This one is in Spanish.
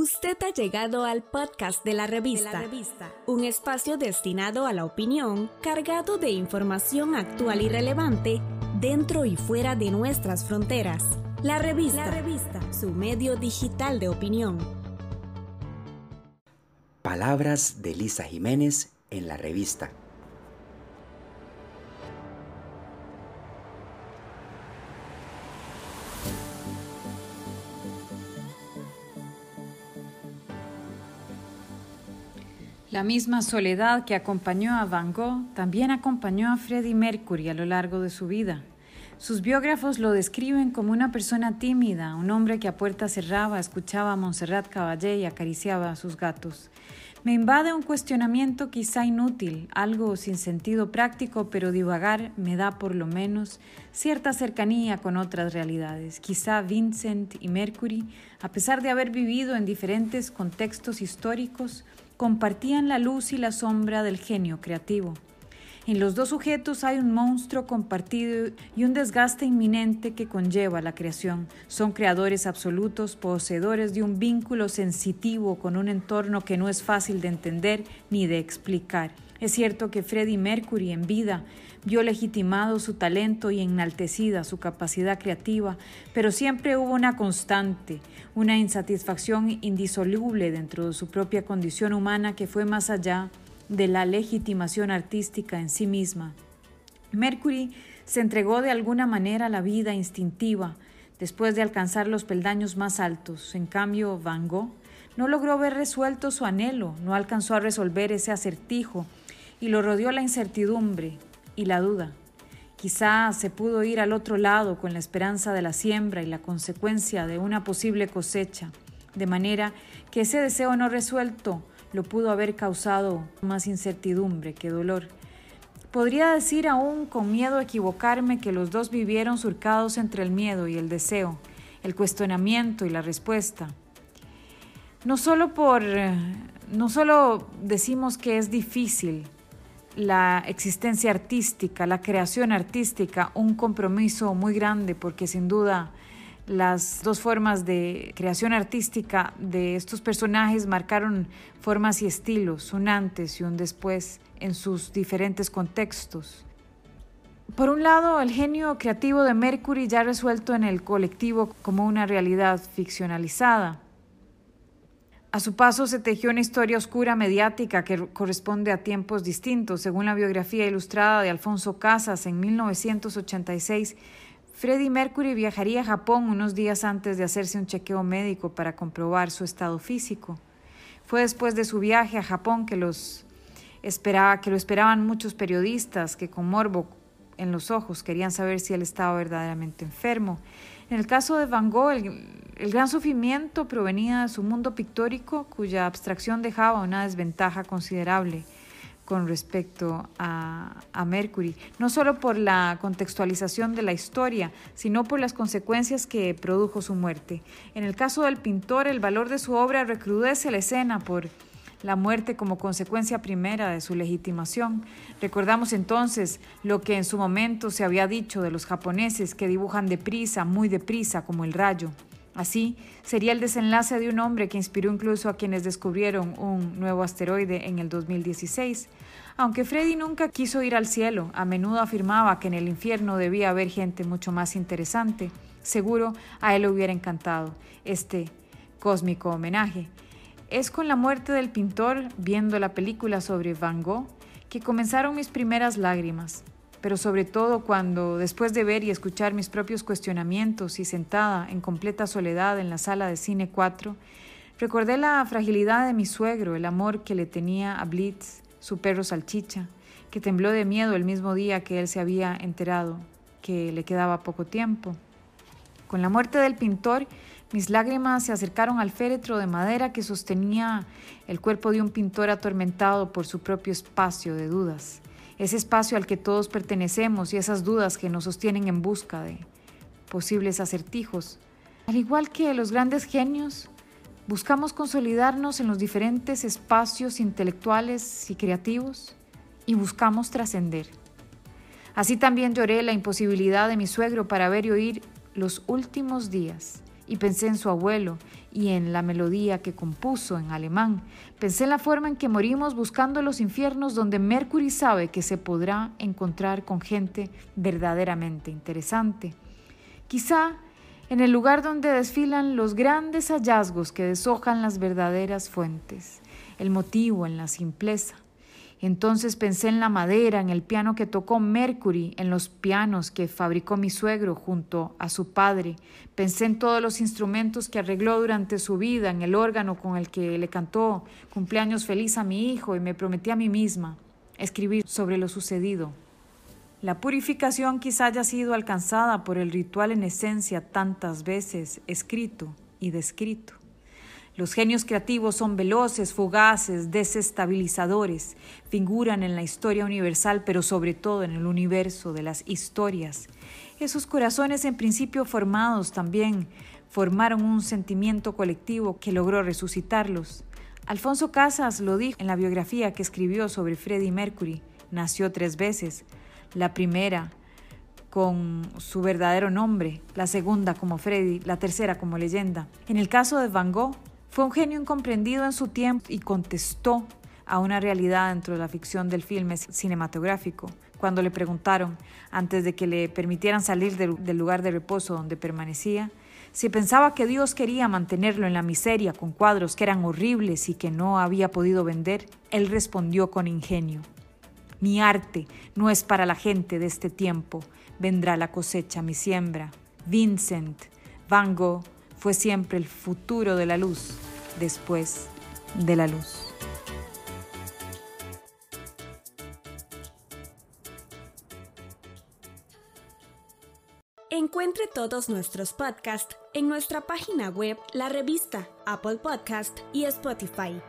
Usted ha llegado al podcast de la, revista, un espacio destinado a la opinión, cargado de información actual y relevante dentro y fuera de nuestras fronteras. La revista, la revista, su medio digital de opinión. Palabras de Lisa Jiménez en la revista. La misma soledad que acompañó a Van Gogh también acompañó a Freddie Mercury a lo largo de su vida. Sus biógrafos lo describen como una persona tímida, un hombre que a puerta cerrada escuchaba a Montserrat Caballé y acariciaba a sus gatos. Me invade un cuestionamiento quizá inútil, algo sin sentido práctico, pero divagar me da por lo menos cierta cercanía con otras realidades. Quizá Vincent y Mercury, a pesar de haber vivido en diferentes contextos históricos, compartían la luz y la sombra del genio creativo. En los dos sujetos hay un monstruo compartido y un desgaste inminente que conlleva la creación. Son creadores absolutos, poseedores de un vínculo sensitivo con un entorno que no es fácil de entender ni de explicar. Es cierto que Freddie Mercury en vida vio legitimado su talento y enaltecida su capacidad creativa, pero siempre hubo una constante, una insatisfacción indisoluble dentro de su propia condición humana que fue más allá de la legitimación artística en sí misma. Mercury se entregó de alguna manera a la vida instintiva después de alcanzar los peldaños más altos. En cambio, Van Gogh no logró ver resuelto su anhelo, no alcanzó a resolver ese acertijo y lo rodeó la incertidumbre y la duda. Quizá se pudo ir al otro lado con la esperanza de la siembra y la consecuencia de una posible cosecha, de manera que ese deseo no resuelto lo pudo haber causado más incertidumbre que dolor. Podría decir aún con miedo a equivocarme que los dos vivieron surcados entre el miedo y el deseo, el cuestionamiento y la respuesta. No solo por no solo decimos que es difícil, la existencia artística, la creación artística, un compromiso muy grande porque sin duda las dos formas de creación artística de estos personajes marcaron formas y estilos, un antes y un después en sus diferentes contextos. Por un lado, el genio creativo de Mercury ya resuelto en el colectivo como una realidad ficcionalizada. A su paso se tejió una historia oscura mediática que corresponde a tiempos distintos. Según la biografía ilustrada de Alfonso Casas en 1986, Freddie Mercury viajaría a Japón unos días antes de hacerse un chequeo médico para comprobar su estado físico. Fue después de su viaje a Japón que los esperaba, que lo esperaban muchos periodistas que con morbo en los ojos querían saber si él estaba verdaderamente enfermo. En el caso de Van Gogh, el, gran sufrimiento provenía de su mundo pictórico, cuya abstracción dejaba una desventaja considerable con respecto a, a, Mercury, no solo por la contextualización de la historia, sino por las consecuencias que produjo su muerte. En el caso del pintor, el valor de su obra recrudece la escena por la muerte como consecuencia primera de su legitimación. Recordamos entonces lo que en su momento se había dicho de los japoneses que dibujan deprisa, muy deprisa, como el rayo. Así sería el desenlace de un hombre que inspiró incluso a quienes descubrieron un nuevo asteroide en el 2016. Aunque Freddy nunca quiso ir al cielo, a menudo afirmaba que en el infierno debía haber gente mucho más interesante. Seguro a él le hubiera encantado este cósmico homenaje. Es con la muerte del pintor, viendo la película sobre Van Gogh, que comenzaron mis primeras lágrimas, pero sobre todo cuando, después de ver y escuchar mis propios cuestionamientos y sentada en completa soledad en la sala de cine 4, recordé la fragilidad de mi suegro, el amor que le tenía a Blitz, su perro salchicha, que tembló de miedo el mismo día que él se había enterado que le quedaba poco tiempo. Con la muerte del pintor, mis lágrimas se acercaron al féretro de madera que sostenía el cuerpo de un pintor atormentado por su propio espacio de dudas, ese espacio al que todos pertenecemos y esas dudas que nos sostienen en busca de posibles acertijos. Al igual que los grandes genios, buscamos consolidarnos en los diferentes espacios intelectuales y creativos y buscamos trascender. Así también lloré la imposibilidad de mi suegro para ver y oír los últimos días y pensé en su abuelo y en la melodía que compuso en alemán. Pensé en la forma en que morimos buscando los infiernos donde Mercury sabe que se podrá encontrar con gente verdaderamente interesante. Quizá en el lugar donde desfilan los grandes hallazgos que deshojan las verdaderas fuentes, el motivo en la simpleza, entonces pensé en la madera, en el piano que tocó Mercury, en los pianos que fabricó mi suegro junto a su padre. Pensé en todos los instrumentos que arregló durante su vida, en el órgano con el que le cantó cumpleaños feliz a mi hijo y me prometí a mí misma escribir sobre lo sucedido. La purificación quizá haya sido alcanzada por el ritual en esencia tantas veces escrito y descrito. Los genios creativos son veloces, fugaces, desestabilizadores, figuran en la historia universal, pero sobre todo en el universo de las historias. Esos corazones en principio formados también formaron un sentimiento colectivo que logró resucitarlos. Alfonso Casas lo dijo en la biografía que escribió sobre Freddie Mercury. Nació tres veces. La primera con su verdadero nombre, la segunda como Freddie, la tercera como leyenda. En el caso de Van Gogh, fue un genio incomprendido en su tiempo y contestó a una realidad dentro de la ficción del filme cinematográfico. Cuando le preguntaron, antes de que le permitieran salir del lugar de reposo donde permanecía, si pensaba que Dios quería mantenerlo en la miseria con cuadros que eran horribles y que no había podido vender, él respondió con ingenio. Mi arte no es para la gente de este tiempo, vendrá la cosecha, mi siembra. Vincent, Van Gogh, fue siempre el futuro de la luz después de la luz. Encuentre todos nuestros podcasts en nuestra página web, la revista, Apple Podcast y Spotify.